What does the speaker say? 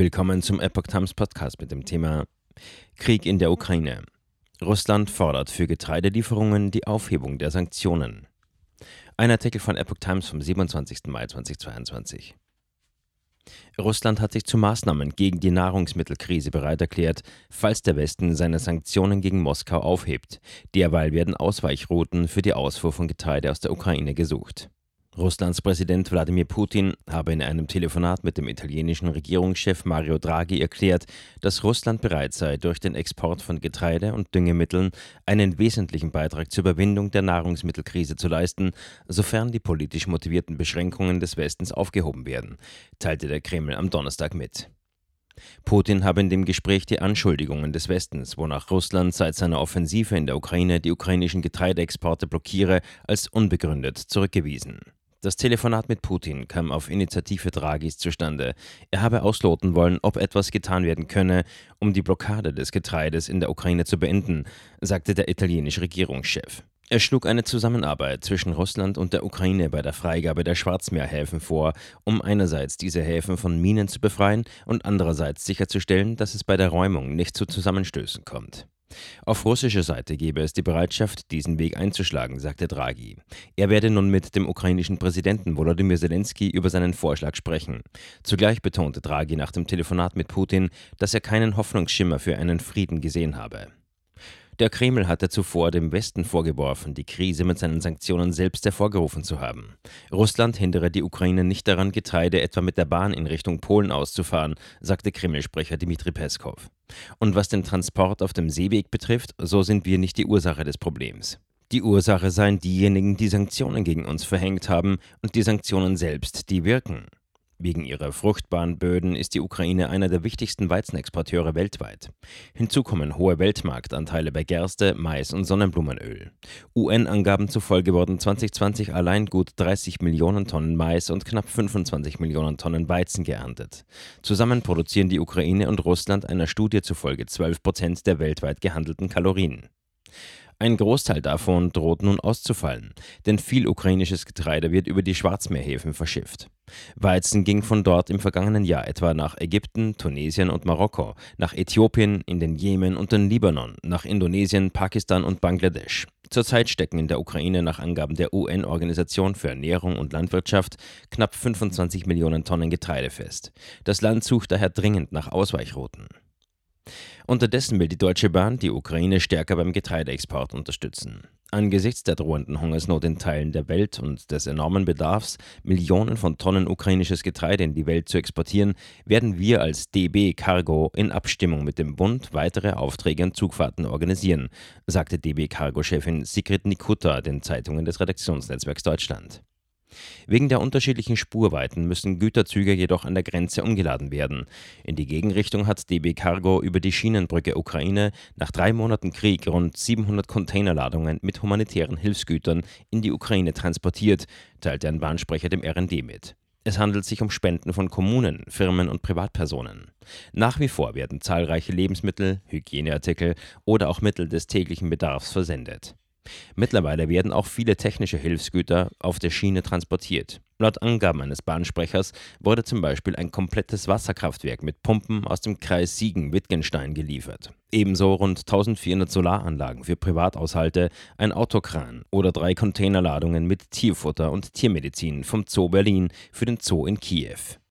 Willkommen zum Epoch Times Podcast mit dem Thema Krieg in der Ukraine. Russland fordert für Getreidelieferungen die Aufhebung der Sanktionen. Ein Artikel von Epoch Times vom 27. Mai 2022. Russland hat sich zu Maßnahmen gegen die Nahrungsmittelkrise bereit erklärt, falls der Westen seine Sanktionen gegen Moskau aufhebt. Derweil werden Ausweichrouten für die Ausfuhr von Getreide aus der Ukraine gesucht. Russlands Präsident Wladimir Putin habe in einem Telefonat mit dem italienischen Regierungschef Mario Draghi erklärt, dass Russland bereit sei, durch den Export von Getreide und Düngemitteln einen wesentlichen Beitrag zur Überwindung der Nahrungsmittelkrise zu leisten, sofern die politisch motivierten Beschränkungen des Westens aufgehoben werden, teilte der Kreml am Donnerstag mit. Putin habe in dem Gespräch die Anschuldigungen des Westens, wonach Russland seit seiner Offensive in der Ukraine die ukrainischen Getreideexporte blockiere, als unbegründet zurückgewiesen. Das Telefonat mit Putin kam auf Initiative Draghis zustande. Er habe ausloten wollen, ob etwas getan werden könne, um die Blockade des Getreides in der Ukraine zu beenden, sagte der italienische Regierungschef. Er schlug eine Zusammenarbeit zwischen Russland und der Ukraine bei der Freigabe der Schwarzmeerhäfen vor, um einerseits diese Häfen von Minen zu befreien und andererseits sicherzustellen, dass es bei der Räumung nicht zu Zusammenstößen kommt. Auf russischer Seite gebe es die Bereitschaft, diesen Weg einzuschlagen, sagte Draghi. Er werde nun mit dem ukrainischen Präsidenten Volodymyr Zelensky über seinen Vorschlag sprechen. Zugleich betonte Draghi nach dem Telefonat mit Putin, dass er keinen Hoffnungsschimmer für einen Frieden gesehen habe. Der Kreml hatte zuvor dem Westen vorgeworfen, die Krise mit seinen Sanktionen selbst hervorgerufen zu haben. Russland hindere die Ukraine nicht daran, Getreide etwa mit der Bahn in Richtung Polen auszufahren, sagte Kreml-Sprecher Dmitri Peskov. Und was den Transport auf dem Seeweg betrifft, so sind wir nicht die Ursache des Problems. Die Ursache seien diejenigen, die Sanktionen gegen uns verhängt haben und die Sanktionen selbst, die wirken. Wegen ihrer fruchtbaren Böden ist die Ukraine einer der wichtigsten Weizenexporteure weltweit. Hinzu kommen hohe Weltmarktanteile bei Gerste, Mais und Sonnenblumenöl. UN-Angaben zufolge wurden 2020 allein gut 30 Millionen Tonnen Mais und knapp 25 Millionen Tonnen Weizen geerntet. Zusammen produzieren die Ukraine und Russland einer Studie zufolge 12 Prozent der weltweit gehandelten Kalorien. Ein Großteil davon droht nun auszufallen, denn viel ukrainisches Getreide wird über die Schwarzmeerhäfen verschifft. Weizen ging von dort im vergangenen Jahr etwa nach Ägypten, Tunesien und Marokko, nach Äthiopien, in den Jemen und den Libanon, nach Indonesien, Pakistan und Bangladesch. Zurzeit stecken in der Ukraine nach Angaben der UN-Organisation für Ernährung und Landwirtschaft knapp 25 Millionen Tonnen Getreide fest. Das Land sucht daher dringend nach Ausweichrouten. Unterdessen will die Deutsche Bahn die Ukraine stärker beim Getreideexport unterstützen. Angesichts der drohenden Hungersnot in Teilen der Welt und des enormen Bedarfs, Millionen von Tonnen ukrainisches Getreide in die Welt zu exportieren, werden wir als DB Cargo in Abstimmung mit dem Bund weitere Aufträge und Zugfahrten organisieren, sagte DB Cargo-Chefin Sigrid Nikutta den Zeitungen des Redaktionsnetzwerks Deutschland. Wegen der unterschiedlichen Spurweiten müssen Güterzüge jedoch an der Grenze umgeladen werden. In die Gegenrichtung hat DB Cargo über die Schienenbrücke Ukraine nach drei Monaten Krieg rund 700 Containerladungen mit humanitären Hilfsgütern in die Ukraine transportiert, teilte ein Bahnsprecher dem RND mit. Es handelt sich um Spenden von Kommunen, Firmen und Privatpersonen. Nach wie vor werden zahlreiche Lebensmittel, Hygieneartikel oder auch Mittel des täglichen Bedarfs versendet. Mittlerweile werden auch viele technische Hilfsgüter auf der Schiene transportiert. Laut Angaben eines Bahnsprechers wurde zum Beispiel ein komplettes Wasserkraftwerk mit Pumpen aus dem Kreis Siegen-Wittgenstein geliefert. Ebenso rund 1400 Solaranlagen für Privathaushalte, ein Autokran oder drei Containerladungen mit Tierfutter und Tiermedizin vom Zoo Berlin für den Zoo in Kiew.